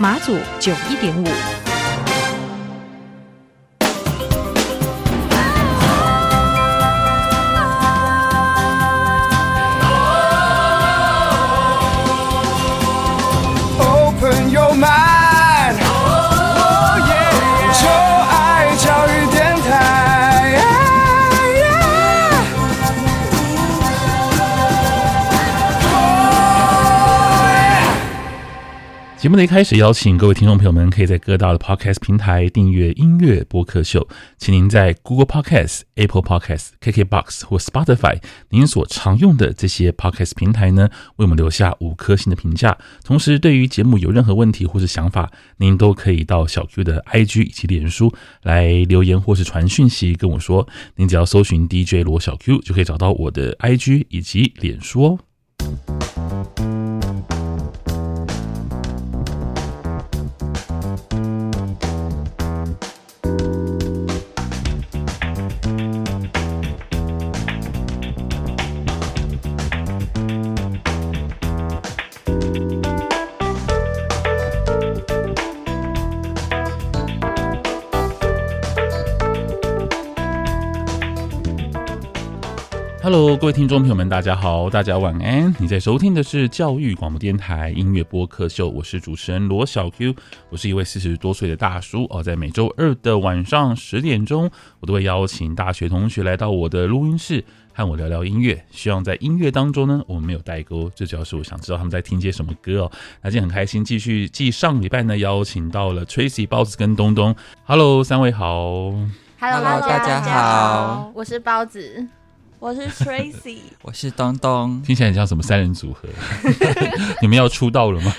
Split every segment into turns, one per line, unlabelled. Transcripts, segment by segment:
马祖九一点五。
节目的一开始，邀请各位听众朋友们，可以在各大的 Podcast 平台订阅音乐播客秀。请您在 Google Podcast、Apple Podcast、KKBox 或 Spotify 您所常用的这些 Podcast 平台呢，为我们留下五颗星的评价。同时，对于节目有任何问题或是想法，您都可以到小 Q 的 IG 以及脸书来留言或是传讯息跟我说。您只要搜寻 DJ 罗小 Q，就可以找到我的 IG 以及脸书哦。各位听众朋友们，大家好，大家晚安。你在收听的是教育广播电台音乐播客秀，我是主持人罗小 Q，我是一位四十多岁的大叔哦。在每周二的晚上十点钟，我都会邀请大学同学来到我的录音室，和我聊聊音乐。希望在音乐当中呢，我们没有代沟，最主要是我想知道他们在听些什么歌哦。那今天很开心，继续继上礼拜呢，邀请到了 Tracy、包子跟东东。Hello，三位好。
Hello，大家好，
我是包子。
我是 Tracy，我是东东，
听起来很像什么三人组合？你们要出道了吗？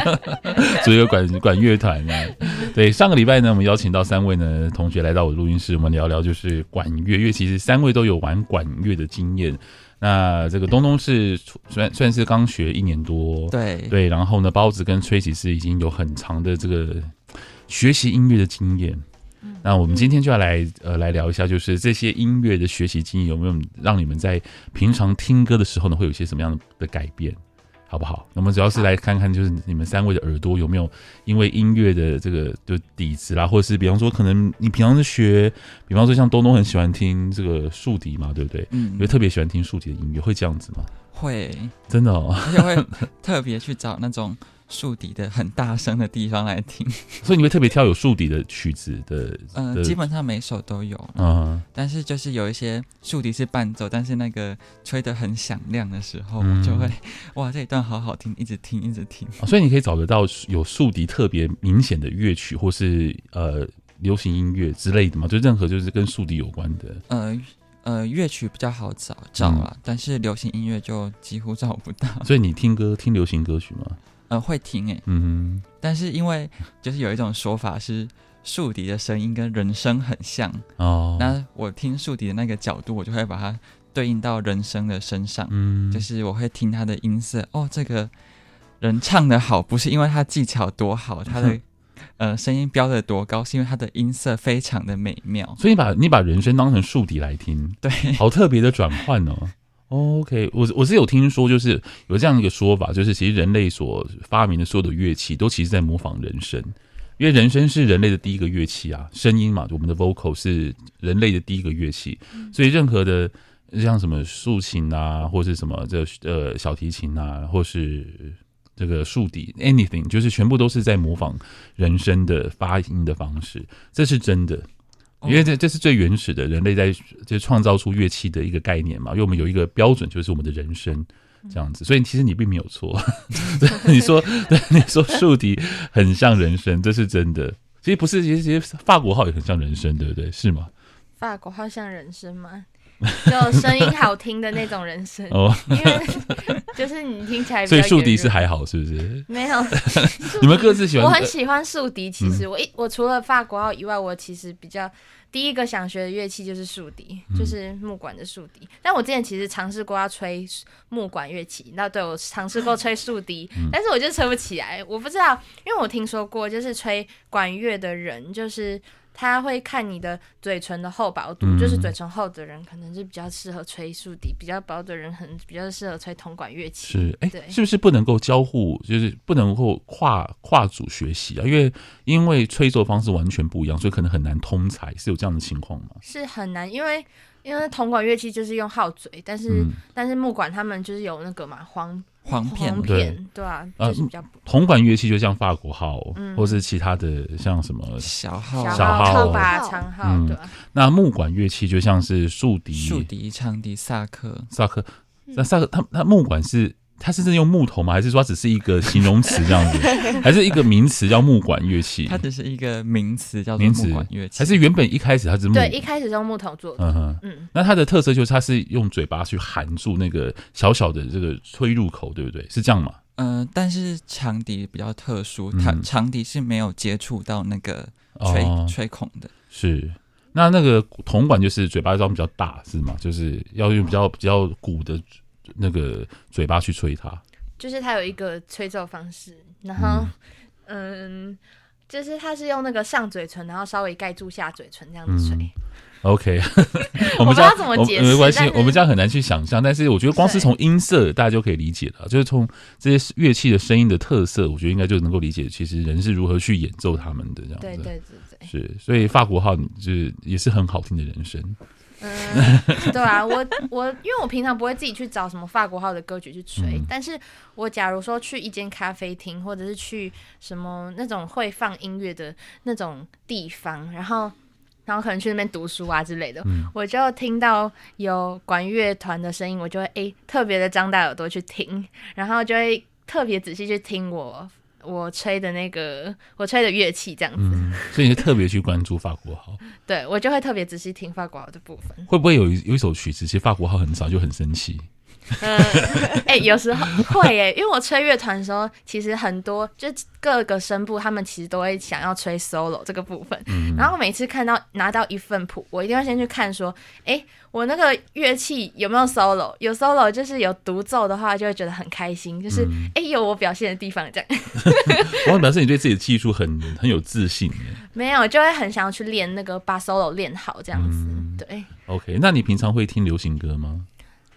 组一个管管乐团呢？对，上个礼拜呢，我们邀请到三位呢同学来到我的录音室，我们聊聊就是管乐，因为其实三位都有玩管乐的经验。那这个东东是算算是刚学一年多，
对
对，然后呢，包子跟 Tracy 是已经有很长的这个学习音乐的经验。那我们今天就要来呃来聊一下，就是这些音乐的学习经验有没有让你们在平常听歌的时候呢，会有一些什么样的改变，好不好？那么主要是来看看，就是你们三位的耳朵有没有因为音乐的这个就底子啦，或者是比方说可能你平常是学，比方说像东东很喜欢听这个竖笛嘛，对不对？嗯，因为特别喜欢听竖笛的音乐，会这样子吗？
会，
真的哦，
而且会特别去找那种。竖笛的很大声的地方来听，
所以你会特别挑有竖笛的曲子的。
嗯、呃，基本上每首都有。嗯，但是就是有一些竖笛是伴奏，但是那个吹得很响亮的时候，嗯、就会 哇，这一段好好听，一直听，一直听。
哦、所以你可以找得到有竖笛特别明显的乐曲，或是呃流行音乐之类的嘛？就任何就是跟竖笛有关的。
呃呃，乐曲比较好找找啊，嗯、但是流行音乐就几乎找不到。
所以你听歌听流行歌曲吗？
呃，会听诶，嗯哼，但是因为就是有一种说法是竖笛的声音跟人声很像哦，那我听竖笛的那个角度，我就会把它对应到人声的身上，嗯，就是我会听他的音色，哦，这个人唱的好，不是因为他技巧多好，他的呃声音飙得多高，是因为他的音色非常的美妙，
所以你把你把人声当成竖笛来听，
对，
好特别的转换哦。OK，我我是有听说，就是有这样一个说法，就是其实人类所发明的所有的乐器，都其实在模仿人声，因为人声是人类的第一个乐器啊，声音嘛，我们的 vocal 是人类的第一个乐器，所以任何的像什么竖琴啊，或是什么这呃小提琴啊，或是这个竖笛，anything，就是全部都是在模仿人声的发音的方式，这是真的。因为这这是最原始的人类在就创造出乐器的一个概念嘛，因为我们有一个标准，就是我们的人声这样子，所以其实你并没有错。你 说对，你说 竖笛很像人声，这是真的。其实不是，其实其实法国号也很像人声，对不对？是吗？
法国号像人声吗？就声音好听的那种人声哦，因为 就是你听起来，
所以竖笛是还好，是不是？
没有，
你们各自喜欢。
我很喜欢竖笛，其实我一我除了法国号以外，我其实比较第一个想学的乐器就是竖笛，就是木管的竖笛。但我之前其实尝试过要吹木管乐器，那对我尝试过吹竖笛，但是我就吹不起来。我不知道，因为我听说过，就是吹管乐的人就是。他会看你的嘴唇的厚薄度，嗯、就是嘴唇厚的人可能是比较适合吹竖笛，比较薄的人很比较适合吹铜管乐器。
是，哎、欸，是不是不能够交互，就是不能够跨跨组学习啊？因为因为吹奏方式完全不一样，所以可能很难通才，是有这样的情况吗？
是很难，因为因为铜管乐器就是用号嘴，但是、嗯、但是木管他们就是有那个嘛簧。
簧片，
对片，对。啊，就是比较
铜管乐器，就像法国号，或是其他的像什么
小号、
小号、长号，对。
那木管乐器就像是竖笛、
竖笛、长笛、萨克、
萨克。那萨克，它它木管是。它是真的用木头吗？还是说它只是一个形容词这样子？还是一个名词叫木管乐器？
它只是一个名词叫做木管乐器。
还是原本一开始它是木？
对，一开始是用木头做的。嗯哼，嗯。
那它的特色就是它是用嘴巴去含住那个小小的这个吹入口，对不对？是这样吗？
嗯、呃，但是长笛比较特殊，它长笛是没有接触到那个吹、哦、吹孔的。
是。那那个铜管就是嘴巴装比较大，是吗？就是要用比较比较鼓的。那个嘴巴去吹它，
就是它有一个吹奏方式，然后嗯，嗯，就是它是用那个上嘴唇，然后稍微盖住下嘴唇这样子吹。嗯、OK，我们家怎么解释？
没关系，我们家很难去想象，但是我觉得光是从音色大家就可以理解了，就是从这些乐器的声音的特色，我觉得应该就能够理解，其实人是如何去演奏他们的这样子。
对对对对，
是，所以法国号就是也是很好听的人声。
嗯，对啊，我我因为我平常不会自己去找什么法国号的歌曲去吹，嗯、但是我假如说去一间咖啡厅，或者是去什么那种会放音乐的那种地方，然后然后可能去那边读书啊之类的，嗯、我就听到有管乐团的声音，我就会诶特别的张大耳朵去听，然后就会特别仔细去听我。我吹的那个，我吹的乐器这样子，嗯、
所以你就特别去关注法国号。
对，我就会特别仔细听法国号的部分。
会不会有一有一首曲子，其实法国号很少就很生气？
嗯，哎、欸，有时候会哎，因为我吹乐团的时候，其实很多就各个声部，他们其实都会想要吹 solo 这个部分。嗯，然后每次看到拿到一份谱，我一定要先去看说，哎、欸，我那个乐器有没有 solo？有 solo 就是有独奏的话，就会觉得很开心，就是哎、有我表现的地方这样。
我表示你对自己的技术很很有自信。
没有，就会很想要去练那个把 solo 练好这样子。嗯、对
，OK，那你平常会听流行歌吗？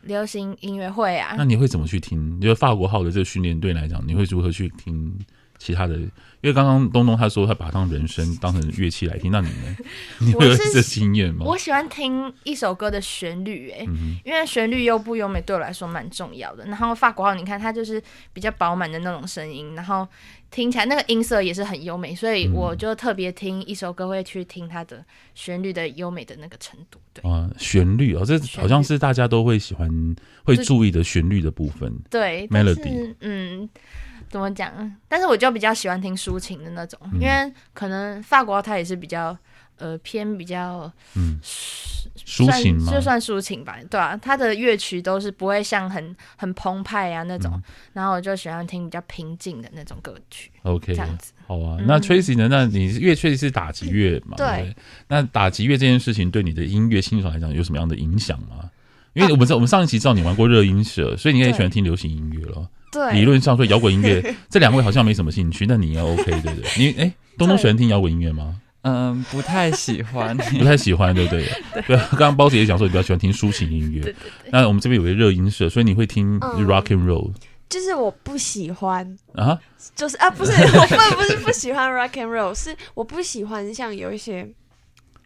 流行音乐会啊，
那你会怎么去听？你觉得法国号的这个训练队来讲，你会如何去听其他的？因为刚刚东东他说他把它当人声当成乐器来听，那你呢？你会有这经验吗？
我喜欢听一首歌的旋律、欸，哎、嗯，因为旋律优不优美对我来说蛮重要的。然后法国号，你看它就是比较饱满的那种声音，然后听起来那个音色也是很优美，所以我就特别听一首歌会去听它的旋律的优美的那个程度。对啊，
旋律哦，这好像是大家都会喜欢会注意的旋律的部分。
对，melody，嗯。怎么讲？但是我就比较喜欢听抒情的那种，嗯、因为可能法国它也是比较呃偏比较嗯
抒情嘛，
就算抒情吧，对啊，它的乐曲都是不会像很很澎湃啊那种，嗯、然后我就喜欢听比较平静的那种歌曲。OK，这样子
好啊。那 Tracy 呢？那你乐确实是打击乐嘛？
对，对。
那打击乐这件事情对你的音乐欣赏来讲有什么样的影响吗？因为我们在、啊、我们上一期知道你玩过热音社，所以你也喜欢听流行音乐了。
对，
理论上说摇滚音乐，这两位好像没什么兴趣，那你也 OK 对不对？你哎、欸，东东喜欢听摇滚音乐吗？
嗯，不太喜欢，
不太喜欢，对不对？对，刚刚包子也讲说你比较喜欢听抒情音乐。
对对对。
那我们这边有个热音社，所以你会听 rock and roll？
就是我不喜欢啊，就是啊，不是我不不是不喜欢 rock and roll，是我不喜欢像有一些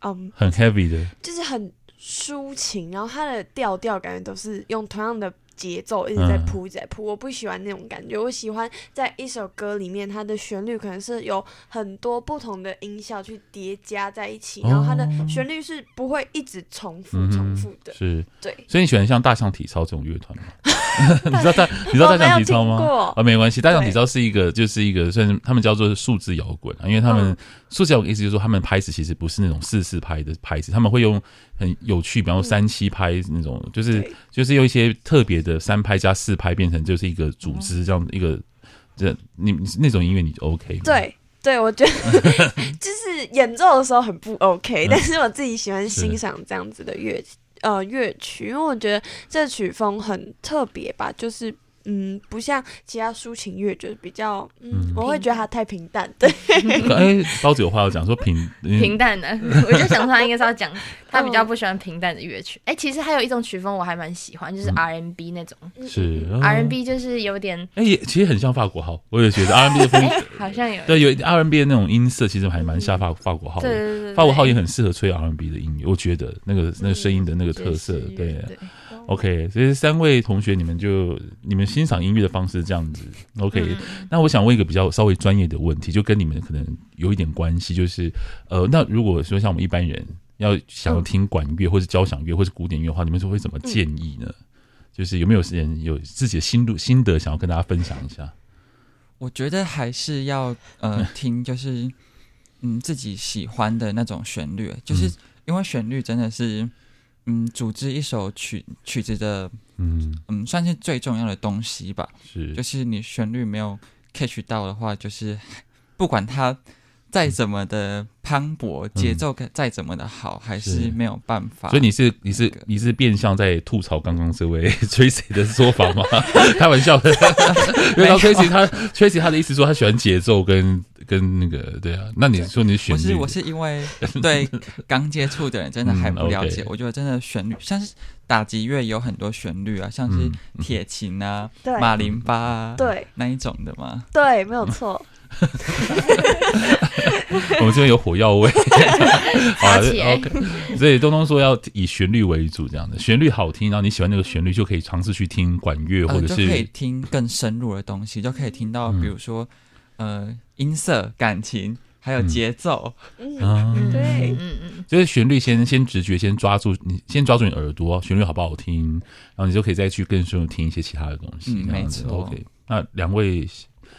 嗯
很 heavy 的，
就是很抒情，然后它的调调感觉都是用同样的。节奏一直在铺，一直在铺，我不喜欢那种感觉。我喜欢在一首歌里面，它的旋律可能是有很多不同的音效去叠加在一起，然后它的旋律是不会一直重复、重复的。
是，
对。
所以你喜欢像大象体操这种乐团吗？你知道大你知道大象体操吗？
啊、
哦，没关系，大象体操是一个就是一个算是他们叫做数字摇滚啊，因为他们数字摇滚意思就是说他们拍子其实不是那种四四拍的拍子，他们会用很有趣，比方说三七拍那种，嗯、就是就是用一些特别的三拍加四拍变成就是一个组织这样一个这你那种音乐你就 OK 吗？
对。对，我觉得 就是演奏的时候很不 OK，、嗯、但是我自己喜欢欣赏这样子的乐呃乐曲，因为我觉得这曲风很特别吧，就是。嗯，不像其他抒情乐，就是比较嗯，嗯，我会觉得它太平淡。对，
哎，包子有话要讲，说平
平淡的，我就想说他应该是要讲 他比较不喜欢平淡的乐曲。哎、欸，其实还有一种曲风我还蛮喜欢，就是 R N B 那种。
是、
R N B 就是有点
哎、欸，其实很像法国号，我也觉得 R N B 的风、
欸、好像有
对有 R N B 的那种音色，其实还蛮像法法国号的。对对对，对，法国号也很适合吹 R N B 的音乐，我觉得那个那个声音的那个特色，嗯、对。对 OK，所以三位同学，你们就你们欣赏音乐的方式是这样子。OK，、嗯、那我想问一个比较稍微专业的问题，就跟你们可能有一点关系，就是呃，那如果说像我们一般人要想要听管乐，或是交响乐，或是古典乐的话，你们是会怎么建议呢？嗯、就是有没有人有自己的心路心得，想要跟大家分享一下？
我觉得还是要呃 听，就是嗯自己喜欢的那种旋律，就是因为旋律真的是。嗯，组织一首曲曲子的，嗯嗯，算是最重要的东西吧。是，就是你旋律没有 catch 到的话，就是 不管它再怎么的磅礴，节、嗯、奏再怎么的好，还是没有办法。
所以你是你是你是变相在吐槽刚刚这位 Tracy 的说法吗？开玩笑的，因为 Tracy 他 Tracy 他的意思说他喜欢节奏跟。跟那个对啊，那你说你旋律，
我是我是因为对刚接触的人真的还不了解，嗯 okay、我觉得真的旋律像是打击乐有很多旋律啊，像是铁琴啊、嗯、马林巴啊，
对。
那一种的嘛，
对，没有错。
我们这边有火药味，好，OK。所以东东说要以旋律为主，这样的旋律好听，然后你喜欢那个旋律，就可以尝试去听管乐，或者是、
呃、可以听更深入的东西，就可以听到，比如说。呃，音色、感情，还有节奏，
嗯，嗯对，
嗯嗯，就是旋律先先直觉先抓住你，先抓住你耳朵，旋律好不好听，然后你就可以再去更深入听一些其他的东西。
嗯，没错。
OK，那两位，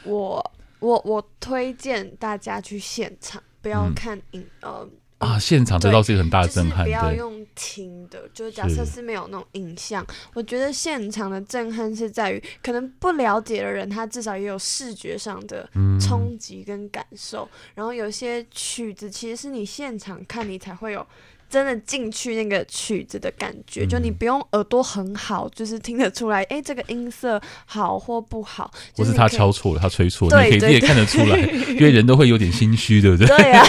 我我我推荐大家去现场，不要看影，嗯、呃。
啊！现场得到是一个很大的震撼。
就是、不要用听的，就是假设是没有那种影像，我觉得现场的震撼是在于，可能不了解的人，他至少也有视觉上的冲击跟感受。嗯、然后有些曲子，其实是你现场看，你才会有。真的进去那个曲子的感觉，嗯、就你不用耳朵很好，就是听得出来，哎、欸，这个音色好或不好。
不是他敲错了，他吹错了，你可以你也看得出来，因为人都会有点心虚，对不对？
对呀、啊，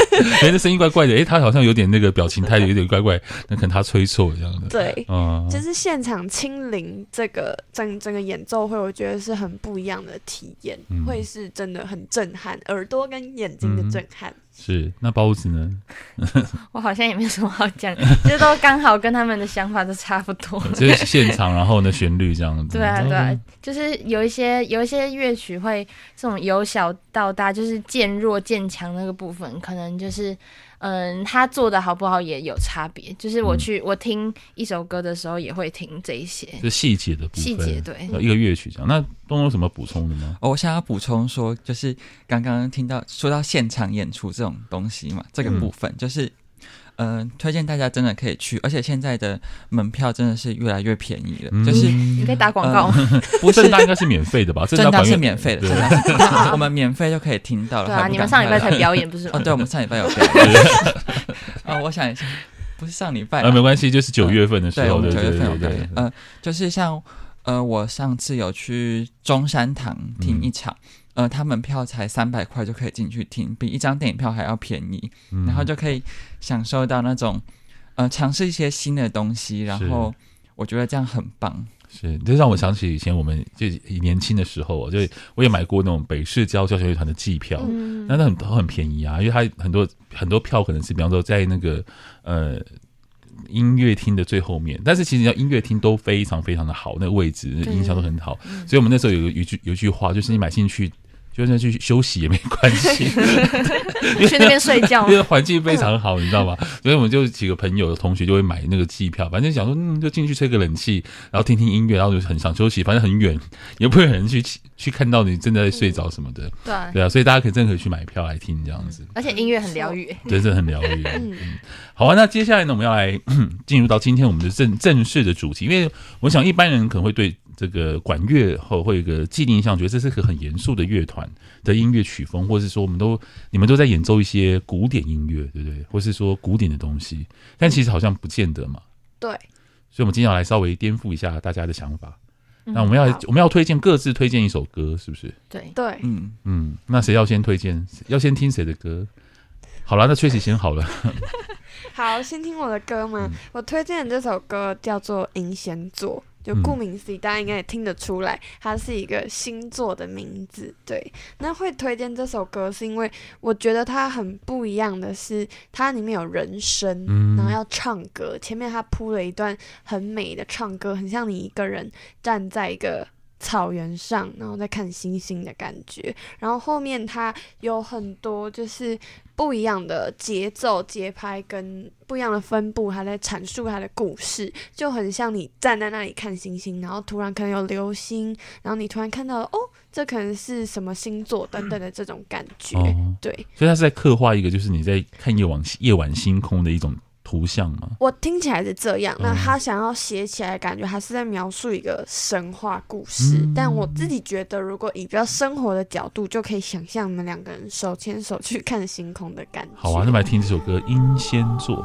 人的声音怪怪的，哎、欸，他好像有点那个表情态有点怪怪，那可能他吹错了这样的。
对，嗯，就是现场亲临这个整整个演奏会，我觉得是很不一样的体验、嗯，会是真的很震撼，耳朵跟眼睛的震撼。嗯
是，那包子呢？
我好像也没有什么好讲，这都刚好跟他们的想法都差不多。
就是现场，然后呢，旋律这样子。
对啊，对啊，就是有一些有一些乐曲会这种由小到大，就是渐弱渐强那个部分，可能就是。嗯，他做的好不好也有差别。就是我去、嗯、我听一首歌的时候，也会听这一些，
就细节的部分。
细节对，
一个乐曲这样。那东东有什么补充的吗？
哦，我想要补充说，就是刚刚听到说到现场演出这种东西嘛，这个部分、嗯、就是。嗯、呃，推荐大家真的可以去，而且现在的门票真的是越来越便宜了。嗯、就是
你可以打广告、呃，
不是，
正大应该是免费的吧？
正大是免费的，正大是我们免费就可以听到了。
对啊，你们上礼拜才表演不是吗？
哦，对，我们上礼拜有表演。哦，我想一下，不是上礼拜啊，
啊，没关系，就是九月份的时候，
对，九月份有
表演。
嗯、呃，就是像呃，我上次有去中山堂听一场。嗯呃，他门票才三百块就可以进去听，比一张电影票还要便宜，嗯，然后就可以享受到那种呃尝试一些新的东西，然后我觉得这样很棒。
是，这让我想起以前我们就年轻的时候，就我也买过那种北市交交响乐团的季票，嗯，那那很都很便宜啊，因为它很多很多票可能是比方说在那个呃音乐厅的最后面，但是其实要音乐厅都非常非常的好，那个位置音效都很好，所以我们那时候有有一句有一句话，就是你买进去。就算去休息也没关系，
去那边睡觉，
因为环境非常好，你知道吗？所以我们就几个朋友的同学就会买那个机票，反正想说，嗯，就进去吹个冷气，然后听听音乐，然后就很想休息，反正很远，也不会有人去去看到你正在睡着什么的。对对啊，所以大家可以真的可以去买票来听这样子，
而且音乐很疗愈，
对，真的很疗愈。嗯，好啊，那接下来呢，我们要来进入到今天我们的正正式的主题，因为我想一般人可能会对。这个管乐后会有一个既定印象，觉得这是个很严肃的乐团的音乐曲风，或是说我们都你们都在演奏一些古典音乐，对不对？或是说古典的东西，但其实好像不见得嘛。
对，
所以，我们今天要来稍微颠覆一下大家的想法。那我们要我们要推荐各自推荐一首歌，是不是？
对
对，
嗯嗯。那谁要先推荐？要先听谁的歌？好了，那 Tracy 先好了。
好，先听我的歌吗？嗯、我推荐的这首歌叫做《英仙座》。就顾名思义，大家应该也听得出来，它是一个星座的名字。对，那会推荐这首歌，是因为我觉得它很不一样的是，它里面有人声，然后要唱歌。前面它铺了一段很美的唱歌，很像你一个人站在一个草原上，然后在看星星的感觉。然后后面它有很多就是。不一样的节奏、节拍跟不一样的分布，还在阐述它的故事，就很像你站在那里看星星，然后突然可能有流星，然后你突然看到了哦，这可能是什么星座等等的这种感觉。哦、对，
所以他是在刻画一个，就是你在看夜晚夜晚星空的一种。图像吗？
我听起来是这样。那他想要写起来，感觉还是在描述一个神话故事。嗯、但我自己觉得，如果以比较生活的角度，就可以想象你们两个人手牵手去看星空的感觉。
好啊，那么来听这首歌《英仙座》。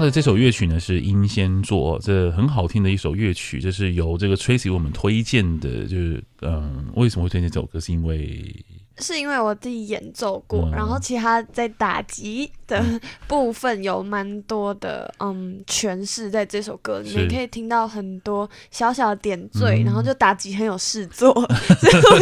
的这首乐曲呢是《英仙座》，这很好听的一首乐曲，这是由这个 Tracy 我们推荐的。就是嗯，为什么会推荐这首歌？是因为
是因为我自己演奏过，嗯、然后其他在打击的 部分有蛮多的嗯诠释，在这首歌里面可以听到很多小小的点缀，嗯、然后就打击很有事做，所以我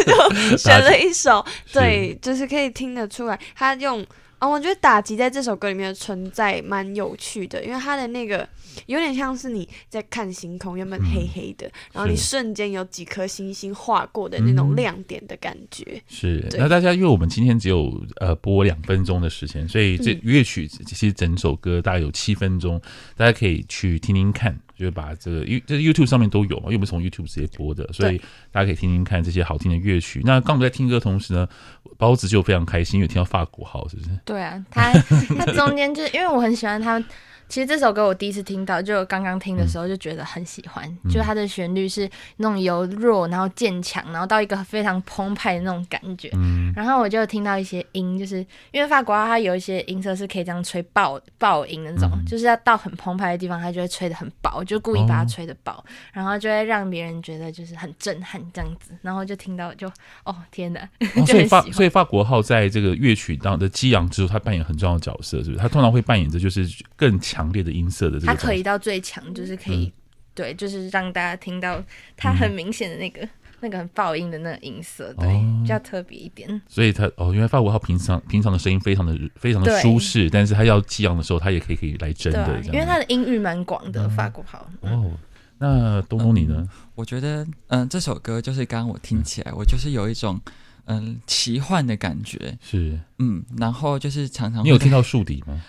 就 选了一首，对，就是可以听得出来他用。啊、哦，我觉得打击在这首歌里面的存在蛮有趣的，因为它的那个有点像是你在看星空，原本黑黑的，嗯、然后你瞬间有几颗星星划过的那种亮点的感觉。
是，
对
那大家因为我们今天只有呃播两分钟的时间，所以这乐曲其实整首歌大概有七分钟，大家可以去听听看。就是把这个 You 这 YouTube 上面都有嘛，因为我们从 YouTube 直接播的，所以大家可以听听看这些好听的乐曲。那刚我们在听歌的同时呢，包子就非常开心，因为听到法国号，是不是？
对啊，他他中间就是因为我很喜欢他其实这首歌我第一次听到，就刚刚听的时候就觉得很喜欢，嗯、就它的旋律是那种由弱然后渐强，然后到一个非常澎湃的那种感觉。嗯、然后我就听到一些音，就是因为法国号它有一些音色是可以这样吹爆爆音的那种，嗯、就是要到很澎湃的地方，它就会吹得很爆，就故意把它吹得爆，哦、然后就会让别人觉得就是很震撼这样子。然后就听到就哦天哪！
哦、所以法所以法国号在这个乐曲当的激昂之后，它扮演很重要的角色，是不是？它通常会扮演着就是更强。强烈的音色的，
它可以到最强，就是可以，嗯、对，就是让大家听到它很明显的那个、嗯、那个很爆音的那个音色，对，哦、比较特别一点。
所以他哦，因为法国号平常平常的声音非常的非常的舒适，但是他要激昂的时候，他也可以可以来真的，啊、
因为他的音域蛮广的。嗯、法国号、嗯、
哦，那东东你呢？
嗯、我觉得嗯，这首歌就是刚刚我听起来，嗯、我就是有一种嗯奇幻的感觉，
是。
嗯，然后就是常常
你有听到竖笛吗？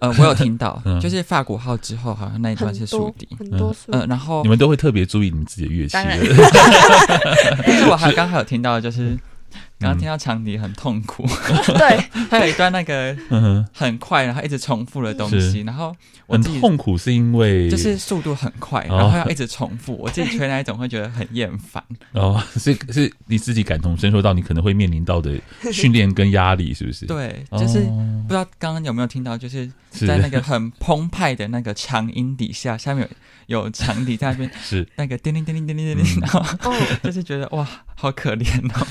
呃，我有听到，就是法国号之后，好像那一段是竖笛，
很多竖笛。
嗯，然后
你们都会特别注意你们自己的乐器。当然，
但是我还刚好有听到，就是。刚刚听到长笛很痛苦，
对，
他有一段那个很快，然后一直重复的东西，然后我
很痛苦是因为
就是速度很快，然后要一直重复，我自己吹那一种会觉得很厌烦。
哦，所以是你自己感同身受到你可能会面临到的训练跟压力，是不是？
对，就是不知道刚刚有没有听到，就是在那个很澎湃的那个长音底下，下面有有长笛在那边，是。那个叮铃叮铃叮铃叮铃，然后就是觉得哇，好可怜哦。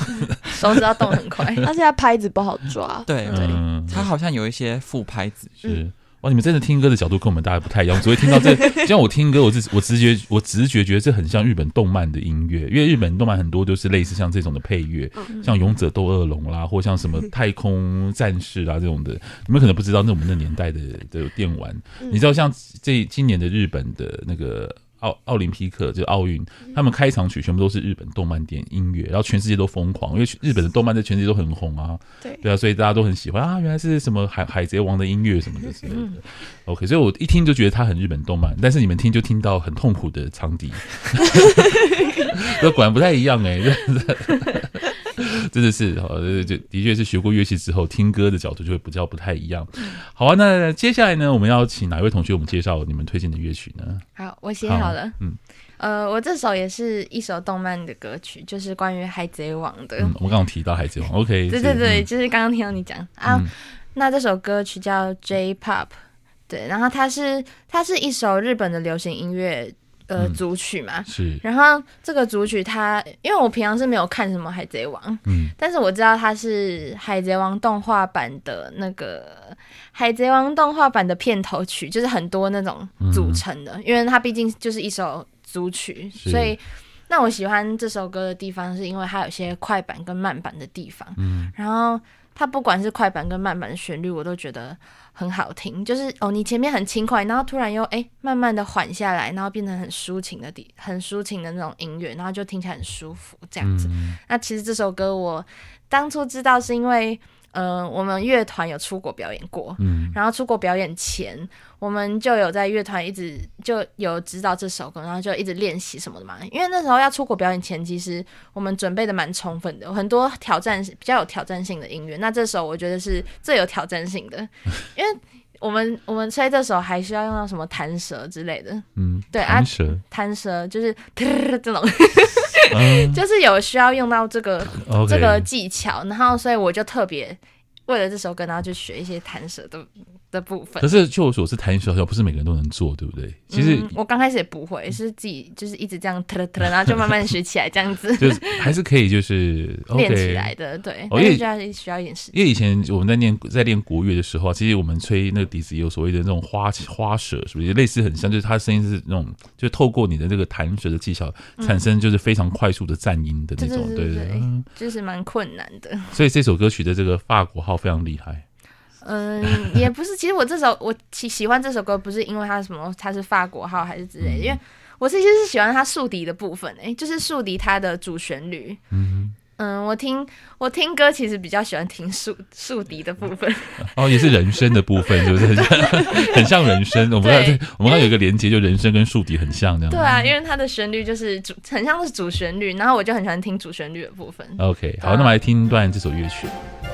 要动很快，
而且它拍子不好抓。
对对，它好像有一些副拍子。
是哇，你们真的听歌的角度跟我们大家不太一样。只会听到这，像我听歌，我直我直觉，我直觉觉得这很像日本动漫的音乐，因为日本动漫很多都是类似像这种的配乐，像《勇者斗恶龙》啦，或像什么《太空战士》啦这种的。你们可能不知道，那我们那年代的的电玩，你知道像这今年的日本的那个。奥奥林匹克就是奥运，他们开场曲全部都是日本动漫电音乐，然后全世界都疯狂，因为日本的动漫在全世界都很红啊。对对啊，所以大家都很喜欢啊，原来是什么海海贼王的音乐什么的之类的。嗯、OK，所以我一听就觉得它很日本动漫，但是你们听就听到很痛苦的长笛，那果然不太一样哎、欸。真的是呃，就的确是学过乐器之后，听歌的角度就会比较不太一样。好啊，那接下来呢，我们要请哪位同学我们介绍你们推荐的乐曲呢？
好，我写好了。好嗯，呃，我这首也是一首动漫的歌曲，就是关于海贼王的。
嗯，我们刚刚提到海贼王，OK？
对对对，嗯、就是刚刚听到你讲啊。嗯、那这首歌曲叫 J-Pop，对，然后它是它是一首日本的流行音乐。呃，组曲嘛，是。然后这个组曲它，因为我平常是没有看什么海贼王，嗯，但是我知道它是海贼王动画版的那个海贼王动画版的片头曲，就是很多那种组成的，嗯、因为它毕竟就是一首组曲，所以那我喜欢这首歌的地方是因为它有些快板跟慢板的地方，嗯，然后它不管是快板跟慢板的旋律，我都觉得。很好听，就是哦，你前面很轻快，然后突然又哎，慢慢的缓下来，然后变成很抒情的底，很抒情的那种音乐，然后就听起来很舒服，这样子。嗯、那其实这首歌我当初知道是因为。呃，我们乐团有出国表演过，嗯，然后出国表演前，我们就有在乐团一直就有知道这首歌，然后就一直练习什么的嘛。因为那时候要出国表演前，其实我们准备的蛮充分的，有很多挑战比较有挑战性的音乐。那这首我觉得是最有挑战性的，因为我们我们吹这首还需要用到什么弹舌之类的，嗯，对啊，弹舌，弹舌就是这种。就是有需要用到这个这个技巧，然后所以我就特别为了这首歌，然后就学一些弹舌的。的部分，
可是据我所知，弹舌好像不是每个人都能做，对不对？其实、嗯、
我刚开始也不会，是自己就是一直这样突突，然后就慢慢学起来，这样子，
就是还是可以，就是 练
起来的。对，因为需要需要一点时间。
因为以前我们在练在练国乐的时候，其实我们吹那个笛子也有所谓的那种花花舌，是不是也类似很像？就是它的声音是那种，就是透过你的这个弹舌的技巧，产生就是非常快速的颤音的那种，对对对，
就是蛮困难的。
所以这首歌曲的这个法国号非常厉害。
嗯，也不是。其实我这首我喜喜欢这首歌，不是因为它什么，它是法国号还是之类的。因为我其实是喜欢它竖笛的部分，哎，就是竖笛它的主旋律。嗯嗯，我听我听歌其实比较喜欢听竖竖笛的部分。
哦，也是人声的部分，是不是 很像人声？我们 我们刚有一个连接，就人声跟竖笛很像这样。
对啊，因为它的旋律就是主，很像是主旋律，然后我就很喜欢听主旋律的部分。
OK，好，那么来听一段这首乐曲。嗯，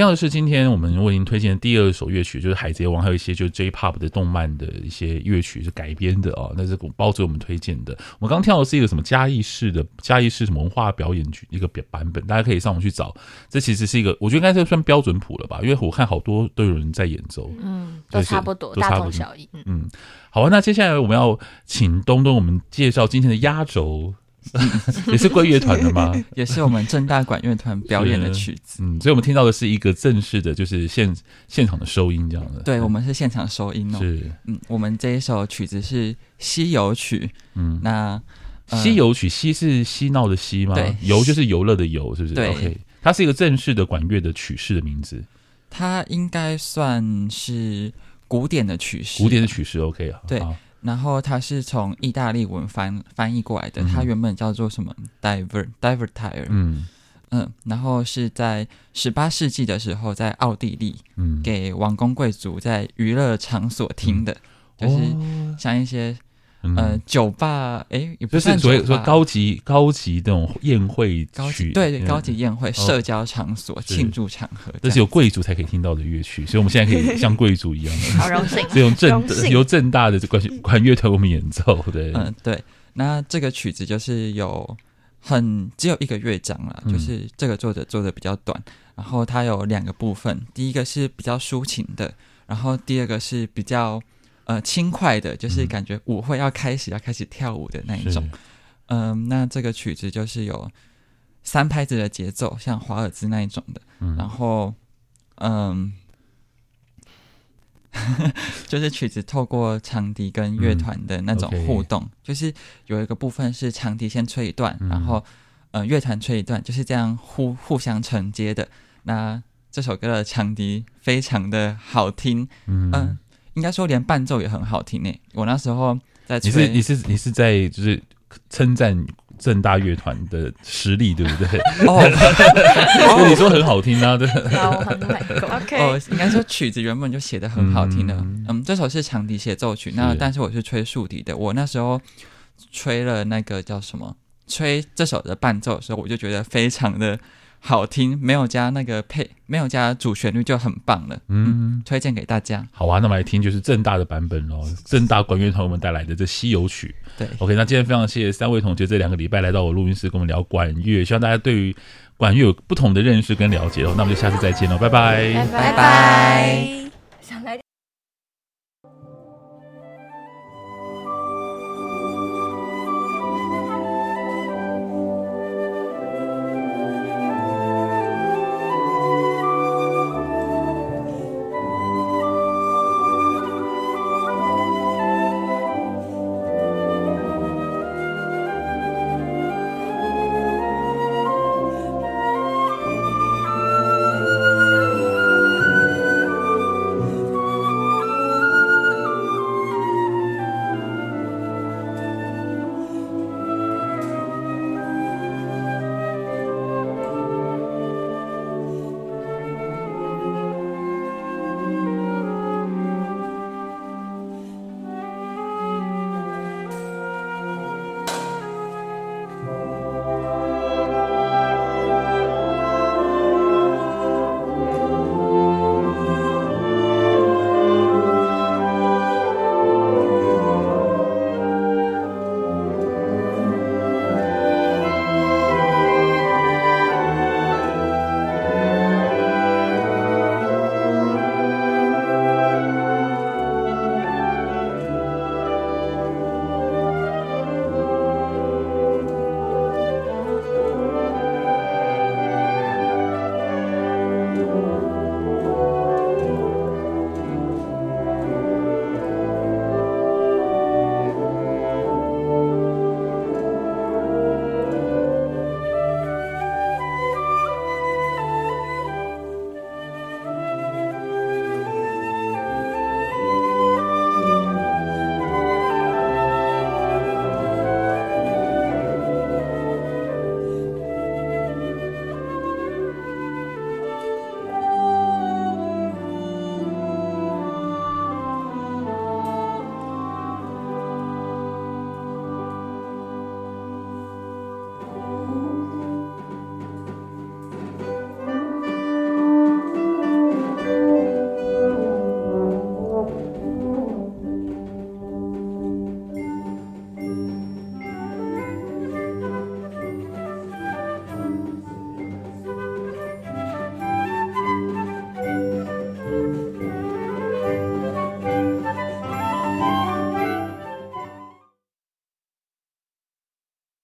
听到的是今天我们为您推荐的第二首乐曲，就是《海贼王》，还有一些就是 J-Pop 的动漫的一些乐曲是改编的哦。那是包子我们推荐的。我们刚听到的是一个什么嘉义市的嘉义市什么文化表演曲一个表版本，大家可以上网去找。这其实是一个，我觉得应该是算标准谱了吧，因为我看好多都有人在演奏，
嗯，都差不多，大同小异。
嗯，好啊，那接下来我们要请东东我们介绍今天的压轴。也是贵乐团的吗？
也是我们正大管乐团表演的曲子。
嗯，所以我们听到的是一个正式的，就是现现场的收音这样的。
对，我们是现场收音哦。
是，
嗯，我们这一首曲子是西游曲。嗯，那、
呃、西游曲，西是嬉闹的嬉吗？
对，
游就是游乐的游，是不是？对。它是一个正式的管乐的曲式的名字。
它应该算是古典的曲式。
古典的曲式，OK 啊。
对。然后它是从意大利文翻翻译过来的，它原本叫做什么？Diver Divertire。嗯嗯，然后是在十八世纪的时候，在奥地利，嗯，给王公贵族在娱乐场所听的，嗯、就是像一些。嗯、呃，酒吧，哎，也不是
所以说高级高级那种宴会
高级对对，高级宴会、社交场所、庆祝场合，
这是有贵族才可以听到的乐曲，所以我们现在可以像 贵族一样。的，
好荣幸，
这种正由正大的管管乐团我们演奏，对，
嗯，对。那这个曲子就是有很只有一个乐章了，就是这个作者做的比较短，然后它有两个部分，第一个是比较抒情的，然后第二个是比较。呃，轻快的，就是感觉舞会要开始，嗯、要开始跳舞的那一种。嗯、呃，那这个曲子就是有三拍子的节奏，像华尔兹那一种的。嗯、然后，嗯、呃，就是曲子透过长笛跟乐团的那种互动，嗯 okay、就是有一个部分是长笛先吹一段，嗯、然后呃乐团吹一段，就是这样互互相承接的。那这首歌的长笛非常的好听，嗯。呃应该说，连伴奏也很好听诶。我那时候在
你是你是你是在就是称赞正大乐团的实力，对不对？哦，你说很好听啊，对。
OK，哦，应该说曲子原本就写的很好听的。嗯，嗯，这首是长笛协奏曲，那但是我是吹竖笛的。我那时候吹了那个叫什么？吹这首的伴奏的时候，我就觉得非常的。好听，没有加那个配，没有加主旋律就很棒了。嗯，嗯，推荐给大家。
好啊，那么来听就是正大的版本哦，正大管乐团我们带来的这《西游曲》。
对
，OK，那今天非常谢谢三位同学这两个礼拜来到我录音室跟我们聊管乐，希望大家对于管乐有不同的认识跟了解哦。那我们就下次再见喽，拜拜，
拜拜。